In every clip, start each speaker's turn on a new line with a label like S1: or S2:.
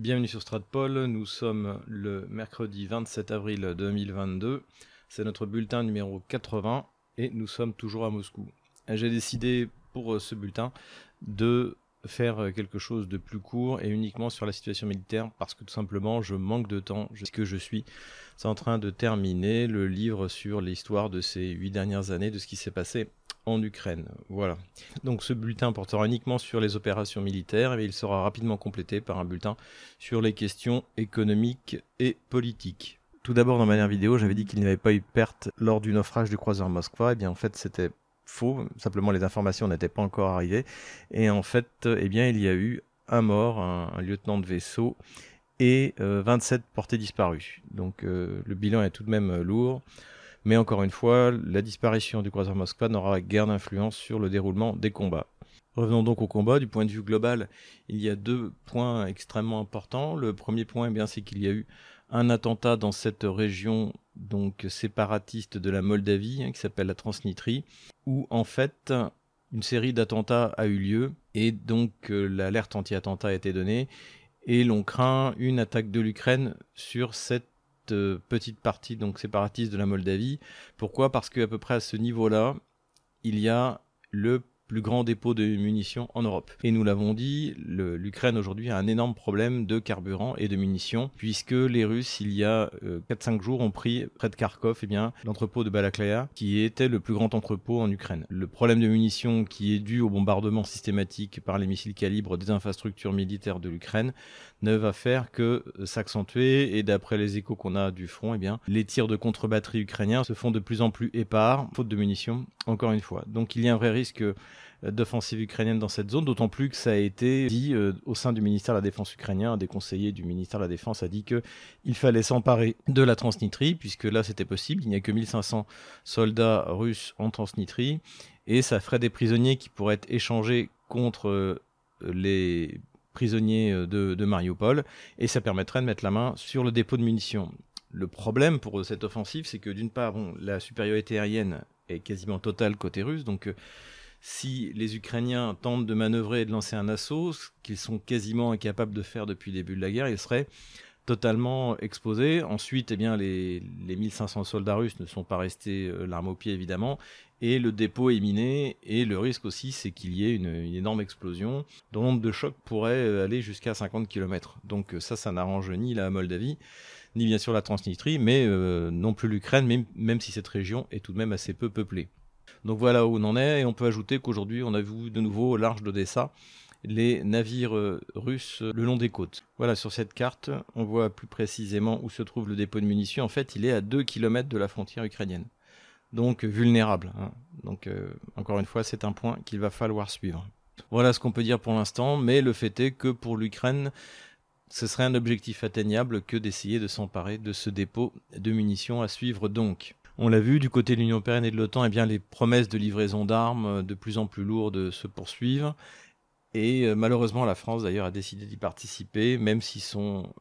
S1: Bienvenue sur Stratpol, nous sommes le mercredi 27 avril 2022, c'est notre bulletin numéro 80 et nous sommes toujours à Moscou. J'ai décidé pour ce bulletin de faire quelque chose de plus court et uniquement sur la situation militaire parce que tout simplement je manque de temps puisque je suis en train de terminer le livre sur l'histoire de ces huit dernières années de ce qui s'est passé en Ukraine. Voilà. Donc ce bulletin portera uniquement sur les opérations militaires et il sera rapidement complété par un bulletin sur les questions économiques et politiques. Tout d'abord dans ma dernière vidéo, j'avais dit qu'il n'y avait pas eu perte lors du naufrage du croiseur Moskva. Et eh bien en fait, c'était faux. Simplement, les informations n'étaient pas encore arrivées. Et en fait, eh bien, il y a eu un mort, un, lieutenant de vaisseau et 27 euh, portés disparus. Donc euh, le bilan est tout de même euh, lourd. Mais encore une fois, la disparition du croiseur Moskva n'aura guère d'influence sur le déroulement des combats. Revenons donc au combat. Du point de vue global, il y a deux points extrêmement importants. Le premier point, eh c'est qu'il y a eu un attentat dans cette région donc séparatiste de la Moldavie hein, qui s'appelle la Transnistrie, où en fait une série d'attentats a eu lieu et donc euh, l'alerte anti-attentat a été donnée et l'on craint une attaque de l'Ukraine sur cette euh, petite partie donc séparatiste de la Moldavie. Pourquoi? Parce qu'à peu près à ce niveau-là, il y a le plus grand dépôt de munitions en Europe. Et nous l'avons dit, l'Ukraine aujourd'hui a un énorme problème de carburant et de munitions, puisque les Russes, il y a 4-5 euh, jours, ont pris près de Kharkov eh l'entrepôt de Balaklaya, qui était le plus grand entrepôt en Ukraine. Le problème de munitions qui est dû au bombardement systématique par les missiles calibre des infrastructures militaires de l'Ukraine ne va faire que s'accentuer. Et d'après les échos qu'on a du front, eh bien, les tirs de contre-batterie ukrainiens se font de plus en plus épars, faute de munitions, encore une fois. Donc il y a un vrai risque d'offensive ukrainienne dans cette zone, d'autant plus que ça a été dit euh, au sein du ministère de la Défense ukrainien, un des conseillers du ministère de la Défense a dit qu'il fallait s'emparer de la Transnistrie, puisque là c'était possible, il n'y a que 1500 soldats russes en Transnistrie, et ça ferait des prisonniers qui pourraient être échangés contre euh, les prisonniers euh, de, Mariupol, et ça permettrait de mettre la main sur le dépôt de munitions. Le problème pour cette offensive, c'est que d'une part, la supériorité aérienne est quasiment totale côté russe, donc si les Ukrainiens tentent de manœuvrer et de lancer un assaut, ce qu'ils sont quasiment incapables de faire depuis le début de la guerre, ils seraient totalement exposés. Ensuite, eh bien, les, 1500 soldats russes ne sont pas restés euh, l'arme au pied, évidemment, et le dépôt est miné, et le risque aussi, c'est qu'il y ait une, énorme explosion, dont l'onde de choc pourrait euh, aller jusqu'à 50 km. Donc euh, ça, ça n'arrange ni la Moldavie, ni bien sûr la Transnistrie, mais non plus l'Ukraine, même si cette région est tout de même assez peu peuplée. Donc voilà où on en est, et on peut ajouter qu'aujourd'hui on a vu de nouveau au large d'Odessa les navires euh, russes le long des côtes. Voilà, sur cette carte, on voit plus précisément où se trouve le dépôt de munitions. En fait, il est à 2 km de la frontière ukrainienne. Donc vulnérable. Hein. Donc euh, encore une fois, c'est un point qu'il va falloir suivre. Voilà ce qu'on peut dire pour l'instant, mais le fait est que pour l'Ukraine, ce serait un objectif atteignable que d'essayer de s'emparer de ce dépôt de munitions à suivre donc. On l'a vu, du côté de l'Union européenne et de l'OTAN, eh bien, les promesses de livraison d'armes euh, de plus en plus lourdes se poursuivent. Et euh, malheureusement, la France d'ailleurs a décidé d'y participer, même si son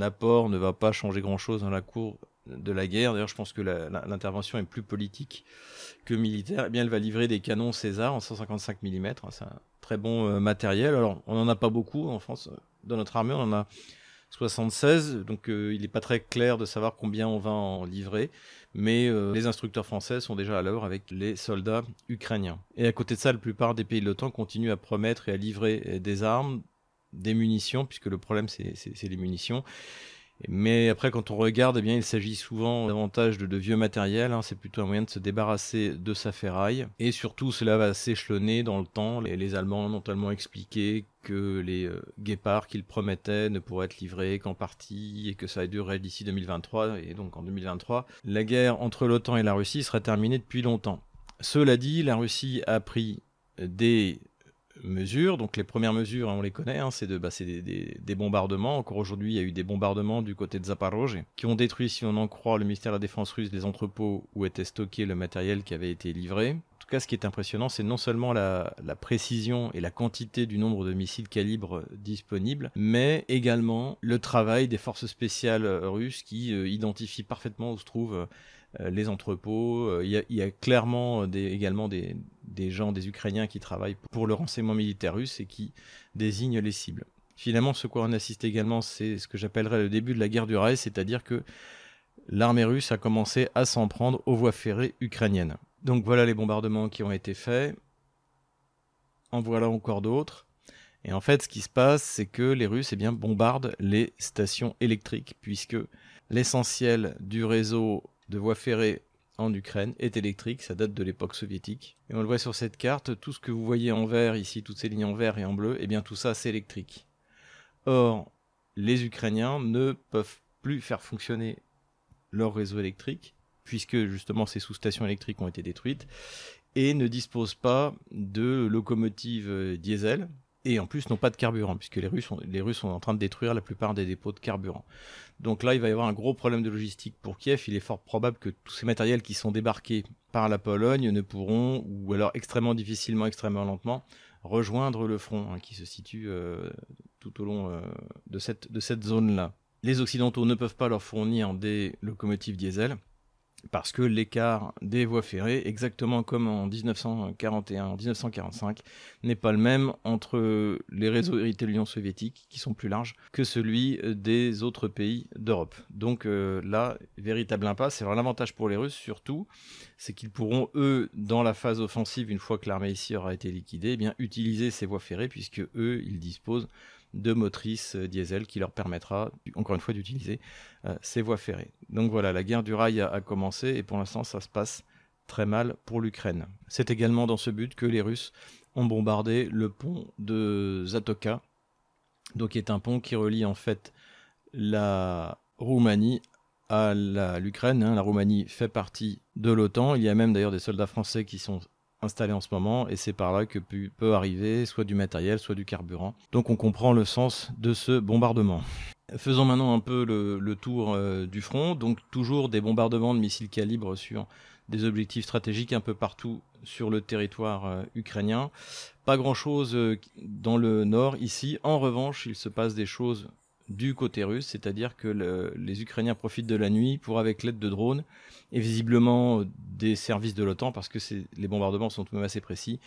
S1: apport ne va pas changer grand-chose dans la cour de la guerre. D'ailleurs, je pense que l'intervention est plus politique que militaire. Eh bien, elle va livrer des canons César en 155 mm. C'est un très bon euh, matériel. Alors, on n'en a pas beaucoup en France. Dans notre armée, on en a 76, donc il n'est pas très clair de savoir combien on va en livrer mais euh, les instructeurs français sont déjà à l'heure avec les soldats ukrainiens. Et à côté de ça, la plupart des pays de l'OTAN continuent à promettre et à livrer euh, des armes, des munitions, puisque le problème c'est les munitions, mais après, quand on regarde, eh bien, il s'agit souvent davantage de, vieux matériel. Hein. c'est plutôt un moyen de se débarrasser de sa ferraille. Et surtout, cela va s'échelonner dans le temps. Les, Allemands ont tellement expliqué que les euh, guépards qu'ils promettaient ne pourraient être livrés qu'en partie et que ça durerait d'ici 2023. Et donc en 2023, la guerre entre l'OTAN et la Russie serait terminée depuis longtemps. Cela dit, la Russie a pris des mesures. Donc les premières mesures, hein, on les connaît, hein, c'est de, bah, des, bombardements. Encore aujourd'hui, il y a eu des bombardements du côté de Zaporozhye qui ont détruit, si on en croit le ministère de la Défense russe, des entrepôts où était stocké le matériel qui avait été livré. En tout cas, ce qui est impressionnant, c'est non seulement la, précision et la quantité du nombre de missiles calibre disponibles, mais également le travail des forces spéciales russes qui euh, identifient parfaitement où se trouvent euh, les entrepôts. Euh, il y, a, clairement également des, gens, des Ukrainiens qui travaillent pour le renseignement militaire russe et qui désignent les cibles. Finalement, ce quoi on assiste également, c'est ce que j'appellerais le début de la guerre du rail, c'est-à-dire que l'armée russe a commencé à s'en prendre aux voies ferrées ukrainiennes. Donc voilà les bombardements qui ont été faits. En voilà encore d'autres. Et en fait, ce qui se passe, c'est que les Russes eh bien, bombardent les stations électriques, puisque l'essentiel du réseau de voies ferrées en Ukraine est électrique, ça date de l'époque soviétique. Et on le voit sur cette carte, tout ce que vous voyez en vert ici, toutes ces lignes en vert et en bleu, eh bien tout ça c'est électrique. Or, les Ukrainiens ne peuvent plus faire fonctionner leur réseau électrique, puisque justement ces sous-stations électriques ont été détruites, et ne disposent pas de locomotives euh, diesel, et en plus n'ont pas de carburant, puisque les Russes, sont, en train de détruire la plupart des dépôts de carburant. Donc là, il va y avoir un gros problème de logistique pour Kiev. Il est fort probable que tous ces matériels qui sont débarqués par la Pologne ne pourront, ou alors extrêmement difficilement, extrêmement lentement, rejoindre le front hein, qui se situe euh, tout au long euh, de cette, de cette zone-là. Les Occidentaux ne peuvent pas leur fournir des locomotives diesel parce que l'écart des voies ferrées, exactement comme en 1941, en 1945, n'est pas le même entre les réseaux hérités de l'Union soviétique, qui sont plus larges, que celui des autres pays d'Europe. Donc euh, là, véritable impasse. Alors l'avantage pour les Russes, surtout, c'est qu'ils pourront, eux, dans la phase offensive, une fois que l'armée ici aura été liquidée, eh bien, utiliser ces voies ferrées, puisque eux, ils disposent de motrices euh, diesel qui leur permettra, encore une fois, d'utiliser euh, ces voies ferrées. Donc voilà, la guerre du rail a, commencé et pour l'instant, ça se passe très mal pour l'Ukraine. C'est également dans ce but que les Russes ont bombardé le pont de Zatoka, donc qui est un pont qui relie en fait la Roumanie à l'Ukraine. Hein. La Roumanie fait partie de l'OTAN. Il y a même d'ailleurs des soldats français qui sont installé en ce moment et c'est par là que peut, arriver soit du matériel, soit du carburant. Donc on comprend le sens de ce bombardement. Faisons maintenant un peu le, tour euh, du front. Donc toujours des bombardements de missiles calibre sur des objectifs stratégiques un peu partout sur le territoire euh, ukrainien. Pas grand-chose euh, dans le nord ici. En revanche, il se passe des choses du côté russe, c'est-à-dire que les Ukrainiens profitent de la nuit pour, avec l'aide de drones et visiblement des services de l'OTAN, parce que les bombardements sont tout de même assez précis,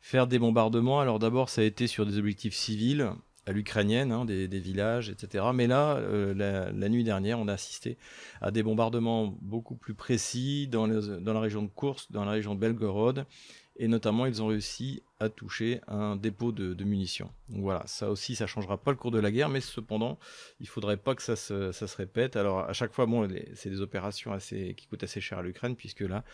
S1: faire des bombardements. Alors d'abord, ça a été sur des objectifs civils, à l'ukrainienne, hein, des, villages, etc. Mais là, euh, la, nuit dernière, on a assisté à des bombardements beaucoup plus précis dans, dans la région de Kursk, dans la région de Belgorod, et notamment ils ont réussi à toucher un dépôt de, munitions. Donc voilà, ça aussi, ça changera pas le cours de la guerre, mais cependant, il faudrait pas que ça se, répète. Alors à chaque fois, bon, c'est des opérations qui coûtent assez cher à l'Ukraine, puisque là,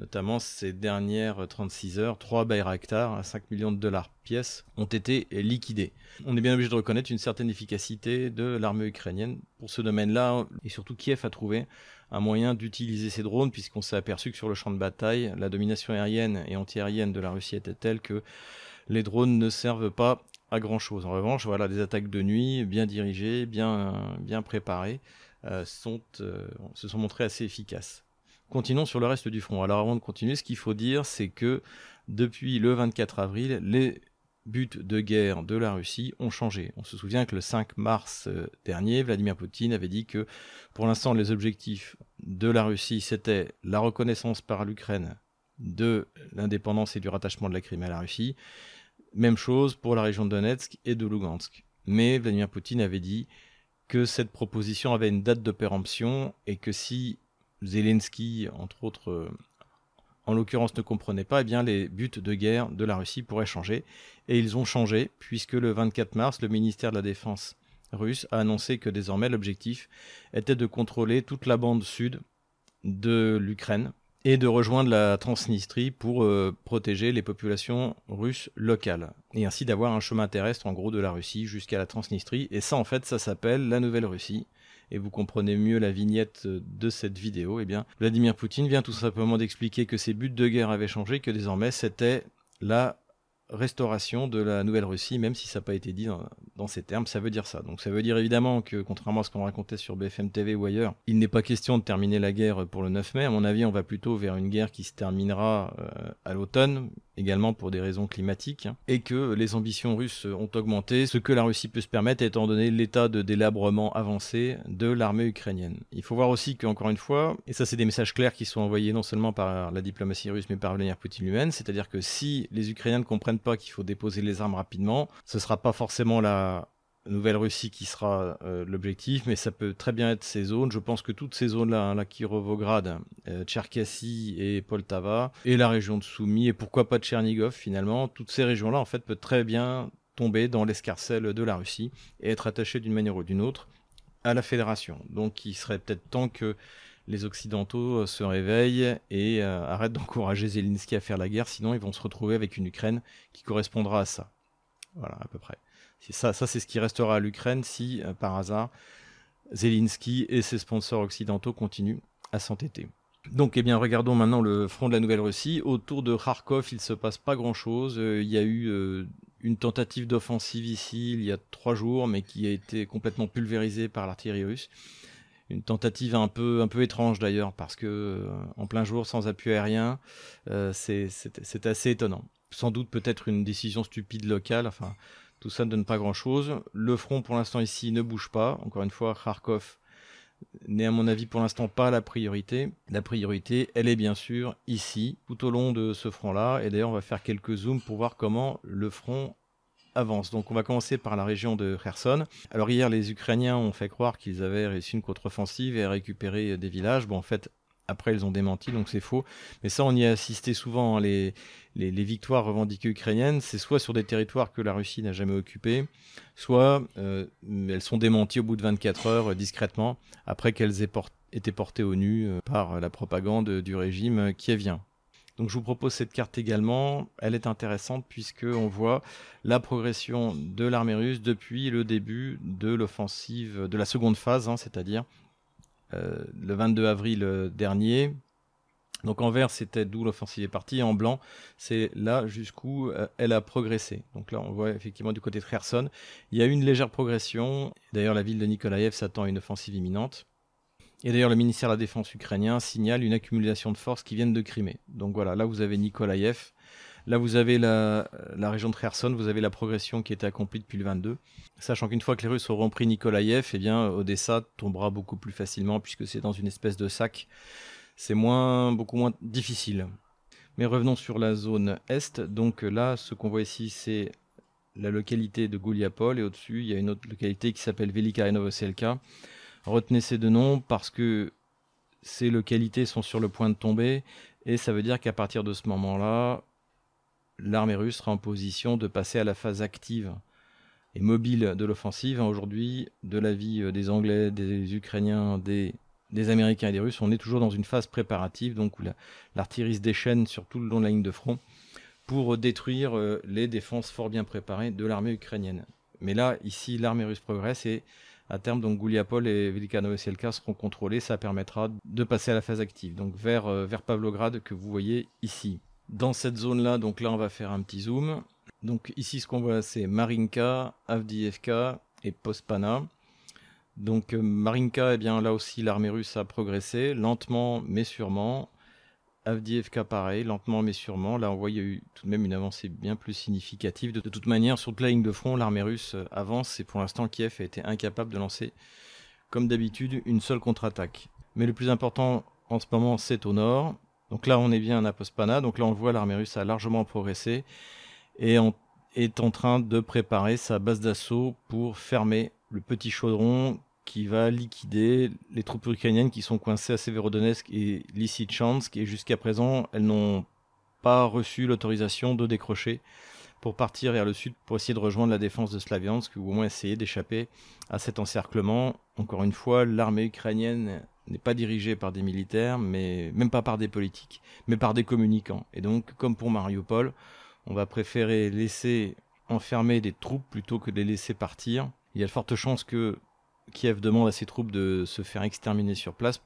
S1: notamment ces dernières 36 heures, 3 Bayraktar à 5 millions de dollars pièce ont été liquidés. On est bien obligé de reconnaître une certaine efficacité de l'armée ukrainienne pour ce domaine-là, et surtout Kiev a trouvé un moyen d'utiliser ces drones, puisqu'on s'est aperçu que sur le champ de bataille, la domination aérienne et antiaérienne de la Russie était telle que les drones ne servent pas à grand chose. En revanche, voilà, des attaques de nuit bien dirigées, bien, bien préparées, euh, euh, se sont montrées assez efficaces. Continuons sur le reste du front. Alors avant de continuer, ce qu'il faut dire, c'est que depuis le 24 avril, les buts de guerre de la Russie ont changé. On se souvient que le 5 mars euh, dernier, Vladimir Poutine avait dit que pour l'instant les objectifs de la Russie c'était la reconnaissance par l'Ukraine de l'indépendance et du rattachement de la Crimée à la Russie. Même chose pour la région de Donetsk et de Lugansk. Mais Vladimir Poutine avait dit que cette proposition avait une date de péremption et que si Zelensky, entre autres, euh, en l'occurrence ne comprenait pas, eh bien les buts de guerre de la Russie pourraient changer. Et ils ont changé, puisque le 24 mars, le ministère de la Défense russe a annoncé que désormais l'objectif était de contrôler toute la bande sud de l'Ukraine et de rejoindre la Transnistrie pour euh, protéger les populations russes locales. Et ainsi d'avoir un chemin terrestre en gros de la Russie jusqu'à la Transnistrie. Et ça en fait ça s'appelle la Nouvelle Russie et vous comprenez mieux la vignette de cette vidéo, eh bien, Vladimir Poutine vient tout simplement d'expliquer que ses buts de guerre avaient changé, que désormais c'était la restauration de la Nouvelle-Russie, même si ça n'a pas été dit dans, ces termes, ça veut dire ça. Donc ça veut dire évidemment que, contrairement à ce qu'on racontait sur BFM TV ou ailleurs, il n'est pas question de terminer la guerre pour le 9 mai. À mon avis, on va plutôt vers une guerre qui se terminera euh, à l'automne, également pour des raisons climatiques, hein, et que les ambitions russes ont augmenté, ce que la Russie peut se permettre étant donné l'état de délabrement avancé de l'armée ukrainienne. Il faut voir aussi qu'encore une fois, et ça c'est des messages clairs qui sont envoyés non seulement par la diplomatie russe mais par Vladimir Poutine lui-même, c'est-à-dire que si les Ukrainiens ne comprennent pas qu'il faut déposer les armes rapidement, ce sera pas forcément la Nouvelle-Russie qui sera euh, l'objectif, mais ça peut très bien être ces zones. Je pense que toutes ces zones-là, hein, la Kirovograd, euh, Tcherkassy et Poltava, et la région de Soumy, et pourquoi pas Tchernigov finalement, toutes ces régions-là en fait peuvent très bien tomber dans l'escarcelle de la Russie et être attachées d'une manière ou d'une autre à la fédération. Donc il serait peut-être temps que les Occidentaux euh, se réveillent et arrêtent d'encourager Zelensky à faire la guerre, sinon ils vont se retrouver avec une Ukraine qui correspondra à ça. Voilà, à peu près. Ça, c'est ce qui restera à l'Ukraine si, euh, par hasard, Zelensky et ses sponsors occidentaux continuent à s'entêter. Donc, eh bien, regardons maintenant le front de la Nouvelle-Russie. Autour de Kharkov, il ne se passe pas grand-chose. Euh, il y a eu euh, une tentative d'offensive ici il y a trois jours, mais qui a été complètement pulvérisée par l'artillerie russe. Une tentative un peu, un peu étrange d'ailleurs, parce que en plein jour, sans appui aérien, c'est assez étonnant. Sans doute peut-être une décision stupide locale. Enfin, tout ça ne donne pas grand-chose. Le front, pour l'instant, ici, ne bouge pas. Encore une fois, Kharkov n'est, à mon avis, pour l'instant, pas la priorité. La priorité, elle est bien sûr ici, tout au long de ce front-là. Et d'ailleurs, on va faire quelques zooms pour voir comment le front avance. Donc on va commencer par la région de Kherson. Alors hier les Ukrainiens ont fait croire qu'ils avaient réussi une contre-offensive et récupéré des villages. Bon en fait après, ils ont démenti, donc c'est faux. Mais ça, on y a assisté souvent. Hein, les, victoires revendiquées ukrainiennes, c'est soit sur des territoires que la Russie n'a jamais occupés, soit euh, elles sont démenties au bout de 24 heures euh, discrètement, après qu'elles aient été portées au nu euh, par la propagande du régime qui vient. Donc je vous propose cette carte également. Elle est intéressante puisque on voit la progression de l'armée russe depuis le début de l'offensive, de la seconde phase, hein, c'est-à-dire euh, le 22 avril euh, dernier. Donc en vert, c'était d'où l'offensive est partie. En blanc, c'est là jusqu'où euh, elle a progressé. Donc là, on voit effectivement du côté de Kherson, il y a eu une légère progression. D'ailleurs, la ville de Nikolaev s'attend à une offensive imminente. Et d'ailleurs, le ministère de la Défense ukrainien signale une accumulation de forces qui viennent de Crimée. Donc voilà, là vous avez Nikolaev, Là, vous avez la, région de Kherson, vous avez la progression qui était accomplie depuis le 22. Sachant qu'une fois que les Russes auront pris Nikolaïev, eh bien, Odessa tombera beaucoup plus facilement puisque c'est dans une espèce de sac. C'est moins, beaucoup moins difficile. Mais revenons sur la zone est. Donc là, ce qu'on voit ici, c'est la localité de Gouliapol et au-dessus, il y a une autre localité qui s'appelle Velika et Novoselka. Retenez ces deux noms parce que ces localités sont sur le point de tomber et ça veut dire qu'à partir de ce moment-là, l'armée russe sera en position de passer à la phase active et mobile de l'offensive. Aujourd'hui, de l'avis euh, des Anglais, des Ukrainiens, des, Américains et des Russes, on est toujours dans une phase préparative, donc où l'artillerie se déchaîne sur tout le long de la ligne de front pour détruire euh, les défenses fort bien préparées de l'armée ukrainienne. Mais là, ici, l'armée russe progresse et à terme, donc Gouliapol et Velika seront contrôlés. Ça permettra de passer à la phase active, donc vers, euh, vers Pavlograd que vous voyez ici dans cette zone-là, donc là on va faire un petit zoom. Donc ici ce qu'on voit c'est Marinka, Avdiivka et Pospana. Donc euh, Marinka, eh bien là aussi l'armée russe a progressé, lentement mais sûrement. Avdiivka pareil, lentement mais sûrement. Là on voit il y a eu tout de même une avancée bien plus significative. De, toute manière, sur toute la ligne de front, l'armée russe euh, avance et pour l'instant Kiev a été incapable de lancer, comme d'habitude, une seule contre-attaque. Mais le plus important en ce moment c'est au nord. Donc là, on est bien à Pospana. Donc là, on voit l'armée russe a largement progressé et est en train de préparer sa base d'assaut pour fermer le petit chaudron qui va liquider les troupes ukrainiennes qui sont coincées à Severodonetsk et Lysychansk. Et jusqu'à présent, elles n'ont pas reçu l'autorisation de décrocher pour partir vers le sud pour essayer de rejoindre la défense de Slaviansk ou au moins essayer d'échapper à cet encerclement. Encore une fois, l'armée ukrainienne n'est pas dirigé par des militaires, mais même pas par des politiques, mais par des communicants. Et donc, comme pour Mariupol, on va préférer laisser enfermer des troupes plutôt que de les laisser partir. Il y a de fortes chances que Kiev demande à ses troupes de se faire exterminer sur place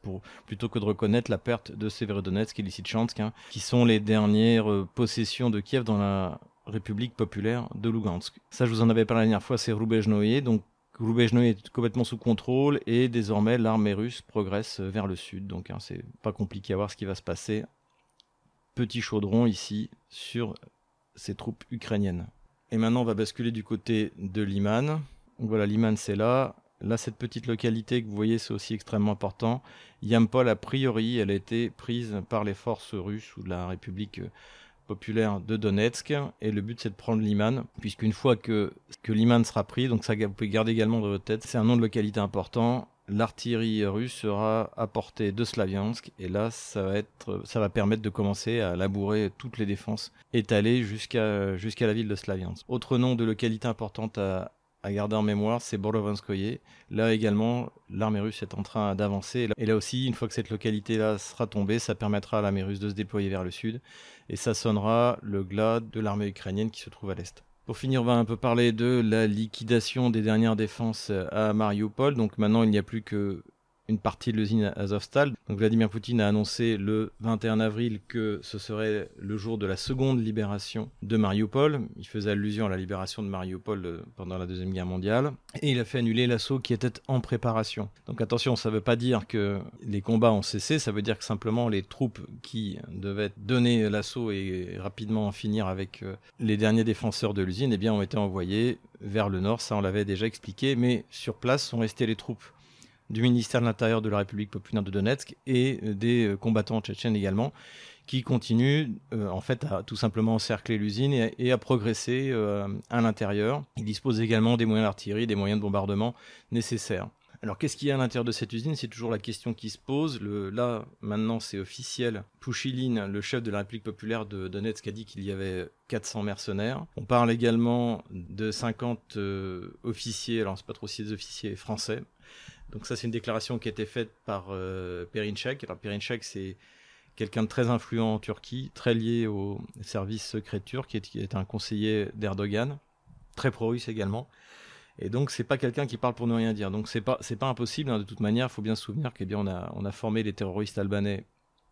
S1: plutôt que de reconnaître la perte de Severodonetsk et Lysychansk, hein, qui sont les dernières euh, possessions de Kiev dans la République populaire de Lugansk. Ça, je vous en avais parlé la dernière fois, c'est Rubezhnoye, donc Loubejno est complètement sous contrôle et désormais l'armée russe progresse vers le sud. Donc hein, c'est pas compliqué à voir ce qui va se passer. Petit chaudron ici sur ces troupes ukrainiennes. Et maintenant on va basculer du côté de Liman. Voilà, Liman c'est là. Là, cette petite localité que vous voyez, c'est aussi extrêmement important. Yampol, a priori, elle a été prise par les forces russes ou la République populaire de Donetsk. Et le but, c'est de prendre Liman, puisqu'une fois que, que Liman sera pris, donc ça vous pouvez garder également dans votre tête, c'est un nom de localité important. L'artillerie russe sera à portée de Slaviansk et là ça va être ça va permettre de commencer à labourer toutes les défenses étalées jusqu'à jusqu'à la ville de Slaviansk. Autre nom de localité importante à, à garder en mémoire, c'est Borovanskoye. Là également, l'armée russe est en train d'avancer. Et là aussi, une fois que cette localité-là sera tombée, ça permettra à l'armée russe de se déployer vers le sud. Et ça sonnera le glas de l'armée ukrainienne qui se trouve à l'est. Pour finir, on va un peu parler de la liquidation des dernières défenses à Mariupol. Donc maintenant, il n'y a plus que une partie de l'usine Azovstal. Donc Vladimir Poutine a annoncé le 21 avril que ce serait le jour de la seconde libération de Mariupol. Il faisait allusion à la libération de Mariupol euh, pendant la Deuxième Guerre mondiale. Et il a fait annuler l'assaut qui était en préparation. Donc attention, ça ne veut pas dire que les combats ont cessé, ça veut dire que simplement les troupes qui devaient donner l'assaut et rapidement en finir avec euh, les derniers défenseurs de l'usine eh bien, ont été envoyés vers le nord, ça on l'avait déjà expliqué, mais sur place sont restées les troupes du ministère de l'Intérieur de la République populaire de Donetsk et euh, des euh, combattants tchétchènes également, qui continuent euh, en fait à tout simplement encercler l'usine et, à progresser à l'intérieur. Ils disposent également des moyens d'artillerie, des moyens de bombardement nécessaires. Alors qu'est-ce qu'il y a à l'intérieur de cette usine? C'est toujours la question qui se pose. Là, maintenant, c'est officiel. Pouchiline, le chef de la République populaire de Donetsk, a dit qu'il y avait 400 mercenaires. On parle également de 50 officiers, alors c'est pas trop si des officiers français, donc ça, c'est une déclaration qui a été faite par euh. Alors Perinçek, c'est quelqu'un de très influent en Turquie, très lié au service secret turc, qui est, un conseiller d'Erdogan, très pro-russe également. Et donc c'est pas quelqu'un qui parle pour ne rien dire. Donc c'est pas c'est pas impossible hein, de toute manière. Il faut bien se souvenir qu'on bien on a on a formé les terroristes albanais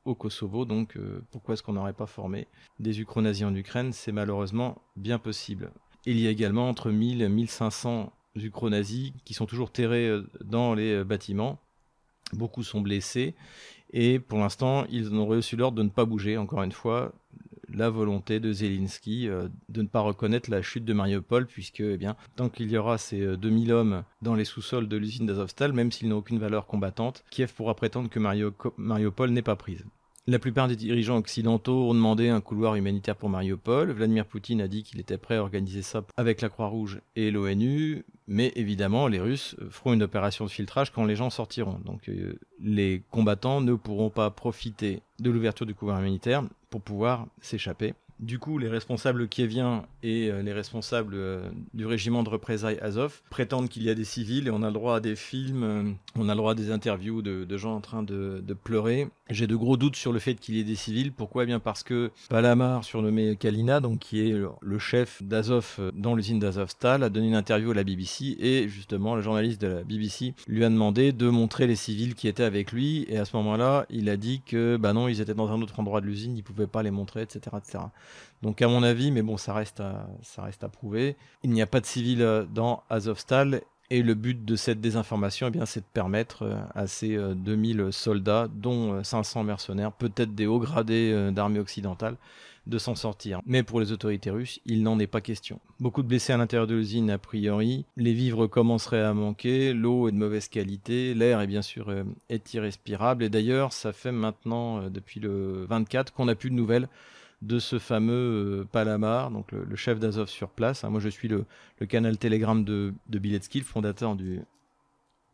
S1: au Kosovo. Donc euh, pourquoi est-ce qu'on n'aurait pas formé des ukro-nazis en Ukraine? C'est malheureusement bien possible. Il y a également entre 1000 et 1500 ukro-nazis qui sont toujours terrés euh, dans les euh, bâtiments. Beaucoup sont blessés et pour l'instant, ils ont reçu l'ordre de ne pas bouger. Encore une fois, la volonté de Zelensky euh, de ne pas reconnaître la chute de Mariupol, puisque eh bien, tant qu'il y aura ces 2000 hommes dans les sous-sols de l'usine d'Azovstal, même s'ils n'ont aucune valeur combattante, Kiev pourra prétendre que Mariupol n'est pas prise. La plupart des dirigeants occidentaux ont demandé un couloir humanitaire pour Mariupol. Vladimir Poutine a dit qu'il était prêt à organiser ça avec la Croix-Rouge et l'ONU, mais évidemment, les Russes feront une opération de filtrage quand les gens sortiront. Donc euh, les combattants ne pourront pas profiter de l'ouverture du couloir humanitaire pour pouvoir s'échapper. Du coup, les responsables kieviens et euh, les responsables euh, du régiment de représailles Azov prétendent qu'il y a des civils et on a le droit à des films, euh, on a le droit à des interviews de, gens en train de, pleurer. J'ai de gros doutes sur le fait qu'il y ait des civils. Pourquoi? Eh bien parce que Palamar, surnommé Kalina, donc qui est le chef d'Azov dans l'usine d'Azovstal, a donné une interview à la BBC et justement le journaliste de la BBC lui a demandé de montrer les civils qui étaient avec lui et à ce moment-là, il a dit que bah non, ils étaient dans un autre endroit de l'usine, ils pouvaient pas les montrer, etc., etc. Donc à mon avis, mais bon, ça reste à, ça reste à prouver, il n'y a pas de civils euh, dans Azovstal et le but de cette désinformation, eh c'est de permettre euh, à ces 2000 euh, soldats, dont 500 mercenaires, peut-être des hauts gradés d'armée occidentale, de s'en sortir. Mais pour les autorités russes, il n'en est pas question. Beaucoup de blessés à l'intérieur de l'usine a priori, les vivres commenceraient à manquer, l'eau est de mauvaise qualité, l'air est bien sûr est irrespirable, et d'ailleurs ça fait maintenant depuis le 24 qu'on n'a plus de nouvelles de ce fameux euh, Palamar, donc le, chef d'Azov sur place. Hein. moi, je suis le, canal Telegram de, de Biletsky, le fondateur du,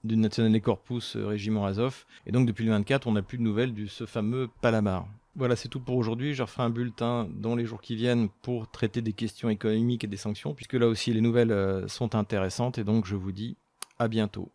S1: du National Corpus euh, Régiment Azov. Et donc, depuis le 24, on n'a plus de nouvelles de ce fameux Palamar. Voilà, c'est tout pour aujourd'hui. Je referai un bulletin dans les jours qui viennent pour traiter des questions économiques et des sanctions, puisque là aussi les nouvelles euh, sont intéressantes. Et donc, je vous dis à bientôt.